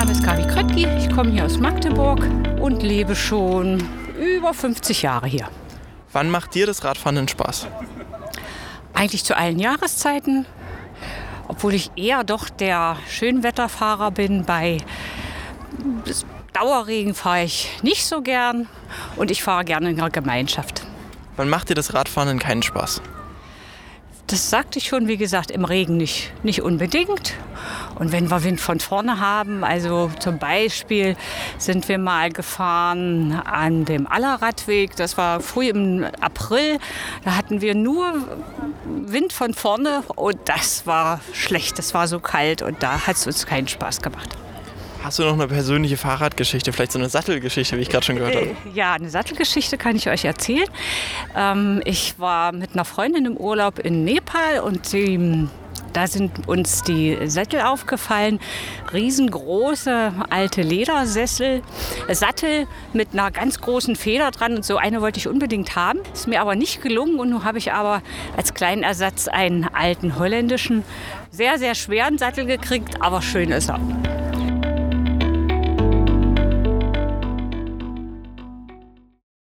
Name ist Gabi Kröttgi, ich komme hier aus Magdeburg und lebe schon über 50 Jahre hier. Wann macht dir das Radfahren denn Spaß? Eigentlich zu allen Jahreszeiten, obwohl ich eher doch der Schönwetterfahrer bin. Bei Dauerregen fahre ich nicht so gern und ich fahre gerne in der Gemeinschaft. Wann macht dir das Radfahren denn keinen Spaß? Das sagte ich schon, wie gesagt, im Regen nicht, nicht unbedingt. Und wenn wir Wind von vorne haben, also zum Beispiel sind wir mal gefahren an dem Allerradweg, das war früh im April, da hatten wir nur Wind von vorne und das war schlecht, das war so kalt und da hat es uns keinen Spaß gemacht. Hast du noch eine persönliche Fahrradgeschichte, vielleicht so eine Sattelgeschichte, wie ich gerade schon gehört habe? Äh, ja, eine Sattelgeschichte kann ich euch erzählen. Ähm, ich war mit einer Freundin im Urlaub in Nepal und die, da sind uns die Sättel aufgefallen. Riesengroße alte Ledersessel, Sattel mit einer ganz großen Feder dran und so eine wollte ich unbedingt haben. Ist mir aber nicht gelungen und nun habe ich aber als kleinen Ersatz einen alten holländischen, sehr, sehr schweren Sattel gekriegt, aber schön ist er.